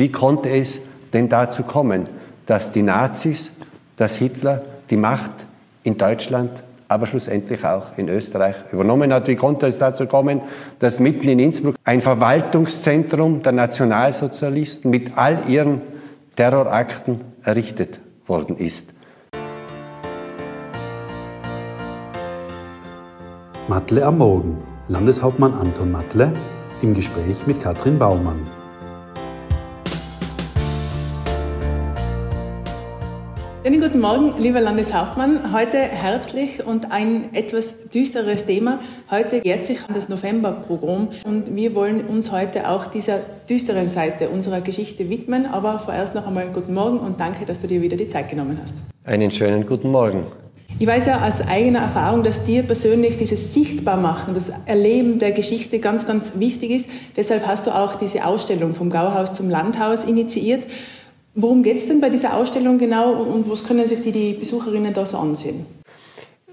wie konnte es denn dazu kommen, dass die Nazis, dass Hitler die Macht in Deutschland, aber schlussendlich auch in Österreich übernommen hat. Wie konnte es dazu kommen, dass mitten in Innsbruck ein Verwaltungszentrum der Nationalsozialisten mit all ihren Terrorakten errichtet worden ist? Matle am Morgen. Landeshauptmann Anton Matle im Gespräch mit Katrin Baumann. Schönen guten Morgen, lieber Landeshauptmann. Heute herbstlich und ein etwas düsteres Thema. Heute jährt sich das Novemberprogramm und wir wollen uns heute auch dieser düsteren Seite unserer Geschichte widmen. Aber vorerst noch einmal guten Morgen und danke, dass du dir wieder die Zeit genommen hast. Einen schönen guten Morgen. Ich weiß ja aus eigener Erfahrung, dass dir persönlich dieses Sichtbarmachen, das Erleben der Geschichte ganz, ganz wichtig ist. Deshalb hast du auch diese Ausstellung vom Gauhaus zum Landhaus initiiert. Worum geht es denn bei dieser Ausstellung genau und was können sich die, die Besucherinnen da so ansehen?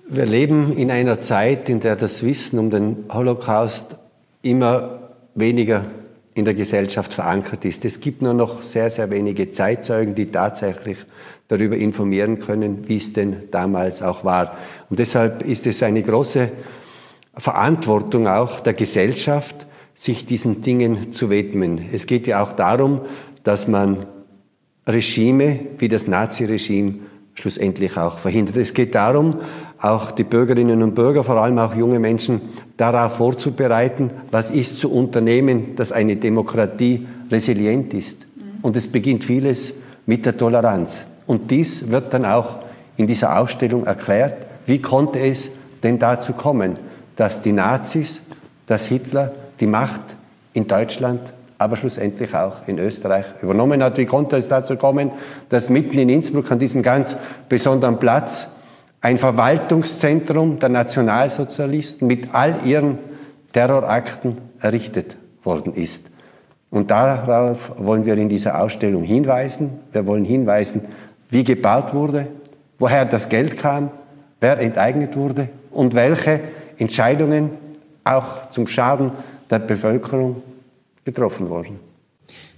Wir leben in einer Zeit, in der das Wissen um den Holocaust immer weniger in der Gesellschaft verankert ist. Es gibt nur noch sehr, sehr wenige Zeitzeugen, die tatsächlich darüber informieren können, wie es denn damals auch war. Und deshalb ist es eine große Verantwortung auch der Gesellschaft, sich diesen Dingen zu widmen. Es geht ja auch darum, dass man Regime wie das Naziregime schlussendlich auch verhindert. Es geht darum, auch die Bürgerinnen und Bürger, vor allem auch junge Menschen, darauf vorzubereiten, was ist zu unternehmen, dass eine Demokratie resilient ist. Und es beginnt vieles mit der Toleranz. Und dies wird dann auch in dieser Ausstellung erklärt, wie konnte es denn dazu kommen, dass die Nazis, dass Hitler die Macht in Deutschland aber schlussendlich auch in Österreich übernommen hat. Wie konnte es dazu kommen, dass mitten in Innsbruck an diesem ganz besonderen Platz ein Verwaltungszentrum der Nationalsozialisten mit all ihren Terrorakten errichtet worden ist? Und darauf wollen wir in dieser Ausstellung hinweisen. Wir wollen hinweisen, wie gebaut wurde, woher das Geld kam, wer enteignet wurde und welche Entscheidungen auch zum Schaden der Bevölkerung getroffen worden.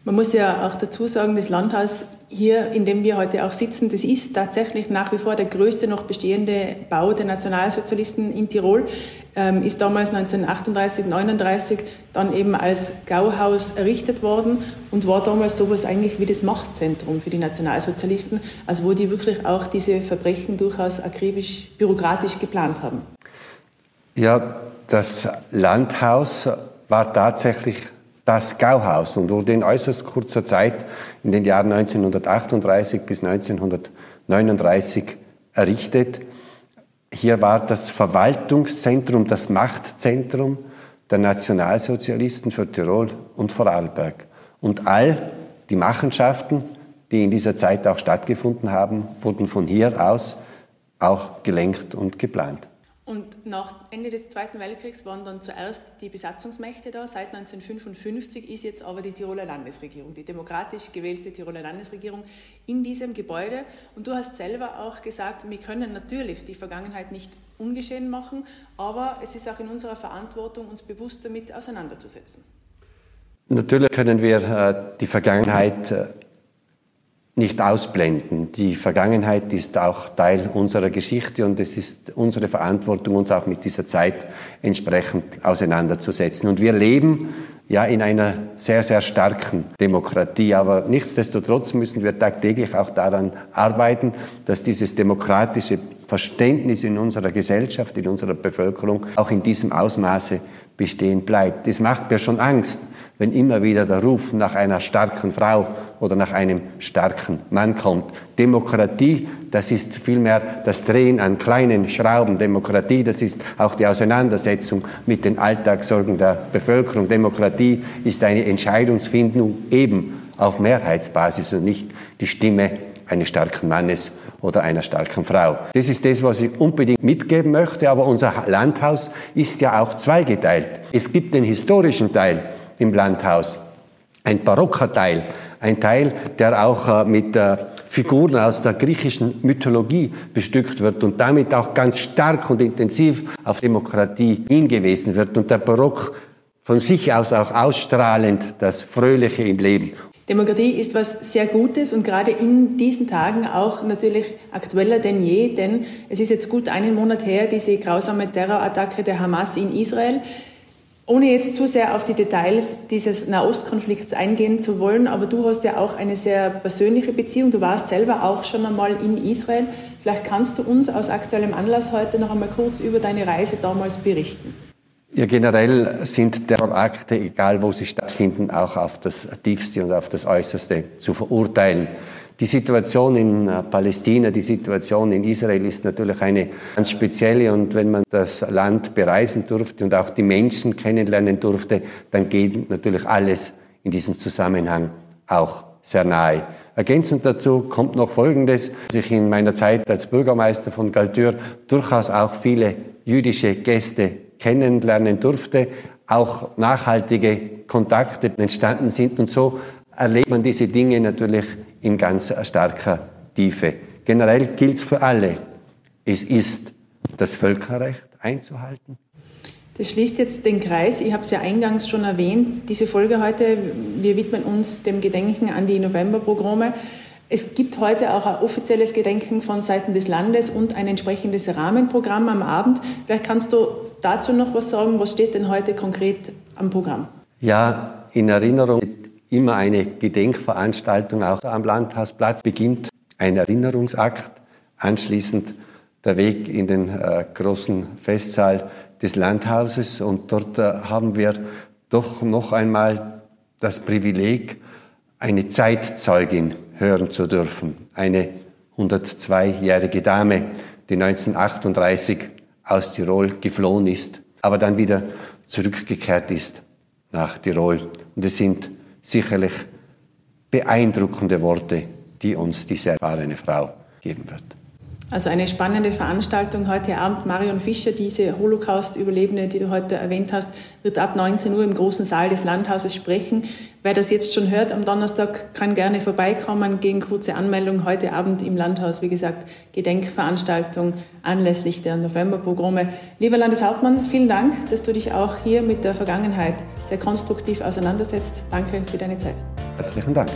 Man muss ja auch dazu sagen, das Landhaus hier, in dem wir heute auch sitzen, das ist tatsächlich nach wie vor der größte noch bestehende Bau der Nationalsozialisten in Tirol, ähm, ist damals 1938, 39 dann eben als Gauhaus errichtet worden und war damals sowas eigentlich wie das Machtzentrum für die Nationalsozialisten, also wo die wirklich auch diese Verbrechen durchaus akribisch, bürokratisch geplant haben. Ja, das Landhaus war tatsächlich das Gauhaus und wurde in äußerst kurzer Zeit in den Jahren 1938 bis 1939 errichtet. Hier war das Verwaltungszentrum, das Machtzentrum der Nationalsozialisten für Tirol und Vorarlberg. Und all die Machenschaften, die in dieser Zeit auch stattgefunden haben, wurden von hier aus auch gelenkt und geplant. Und nach Ende des Zweiten Weltkriegs waren dann zuerst die Besatzungsmächte da. Seit 1955 ist jetzt aber die Tiroler Landesregierung, die demokratisch gewählte Tiroler Landesregierung in diesem Gebäude. Und du hast selber auch gesagt, wir können natürlich die Vergangenheit nicht ungeschehen machen, aber es ist auch in unserer Verantwortung, uns bewusst damit auseinanderzusetzen. Natürlich können wir äh, die Vergangenheit äh, nicht ausblenden. Die Vergangenheit ist auch Teil unserer Geschichte und es ist unsere Verantwortung, uns auch mit dieser Zeit entsprechend auseinanderzusetzen. Und wir leben ja in einer sehr, sehr starken Demokratie. Aber nichtsdestotrotz müssen wir tagtäglich auch daran arbeiten, dass dieses demokratische Verständnis in unserer Gesellschaft, in unserer Bevölkerung auch in diesem Ausmaße bestehen bleibt. Das macht mir schon Angst, wenn immer wieder der Ruf nach einer starken Frau oder nach einem starken Mann kommt. Demokratie, das ist vielmehr das Drehen an kleinen Schrauben. Demokratie, das ist auch die Auseinandersetzung mit den Alltagssorgen der Bevölkerung. Demokratie ist eine Entscheidungsfindung eben auf Mehrheitsbasis und nicht die Stimme eines starken Mannes oder einer starken Frau. Das ist das, was ich unbedingt mitgeben möchte, aber unser Landhaus ist ja auch zweigeteilt. Es gibt den historischen Teil, im Landhaus. Ein barocker Teil, ein Teil, der auch äh, mit äh, Figuren aus der griechischen Mythologie bestückt wird und damit auch ganz stark und intensiv auf Demokratie hingewiesen wird und der Barock von sich aus auch ausstrahlend das Fröhliche im Leben. Demokratie ist was sehr Gutes und gerade in diesen Tagen auch natürlich aktueller denn je, denn es ist jetzt gut einen Monat her, diese grausame Terrorattacke der Hamas in Israel. Ohne jetzt zu sehr auf die Details dieses Nahostkonflikts eingehen zu wollen, aber du hast ja auch eine sehr persönliche Beziehung. Du warst selber auch schon einmal in Israel. Vielleicht kannst du uns aus aktuellem Anlass heute noch einmal kurz über deine Reise damals berichten. Ja, generell sind Terrorakte, egal wo sie stattfinden, auch auf das Tiefste und auf das Äußerste zu verurteilen. Die Situation in äh, Palästina, die Situation in Israel ist natürlich eine ganz spezielle. Und wenn man das Land bereisen durfte und auch die Menschen kennenlernen durfte, dann geht natürlich alles in diesem Zusammenhang auch sehr nahe. Ergänzend dazu kommt noch Folgendes, dass ich in meiner Zeit als Bürgermeister von Galtür durchaus auch viele jüdische Gäste kennenlernen durfte, auch nachhaltige Kontakte entstanden sind. Und so erlebt man diese Dinge natürlich in ganz starker Tiefe. Generell gilt es für alle. Es ist das Völkerrecht einzuhalten. Das schließt jetzt den Kreis. Ich habe es ja eingangs schon erwähnt. Diese Folge heute, wir widmen uns dem Gedenken an die Novemberpogrome. Es gibt heute auch ein offizielles Gedenken von Seiten des Landes und ein entsprechendes Rahmenprogramm am Abend. Vielleicht kannst du dazu noch was sagen. Was steht denn heute konkret am Programm? Ja, in Erinnerung immer eine Gedenkveranstaltung auch am Landhausplatz beginnt ein Erinnerungsakt, anschließend der Weg in den äh, großen Festsaal des Landhauses und dort äh, haben wir doch noch einmal das Privileg, eine Zeitzeugin hören zu dürfen, eine 102-jährige Dame, die 1938 aus Tirol geflohen ist, aber dann wieder zurückgekehrt ist nach Tirol. Und es sind sicherlich beeindruckende Worte, die uns diese erfahrene Frau geben wird. Also eine spannende Veranstaltung heute Abend. Marion Fischer, diese Holocaust-Überlebende, die du heute erwähnt hast, wird ab 19 Uhr im großen Saal des Landhauses sprechen. Wer das jetzt schon hört am Donnerstag, kann gerne vorbeikommen gegen kurze Anmeldung heute Abend im Landhaus. Wie gesagt, Gedenkveranstaltung anlässlich der Novemberpogrome. Lieber Landeshauptmann, vielen Dank, dass du dich auch hier mit der Vergangenheit sehr konstruktiv auseinandersetzt. Danke für deine Zeit. Herzlichen Dank.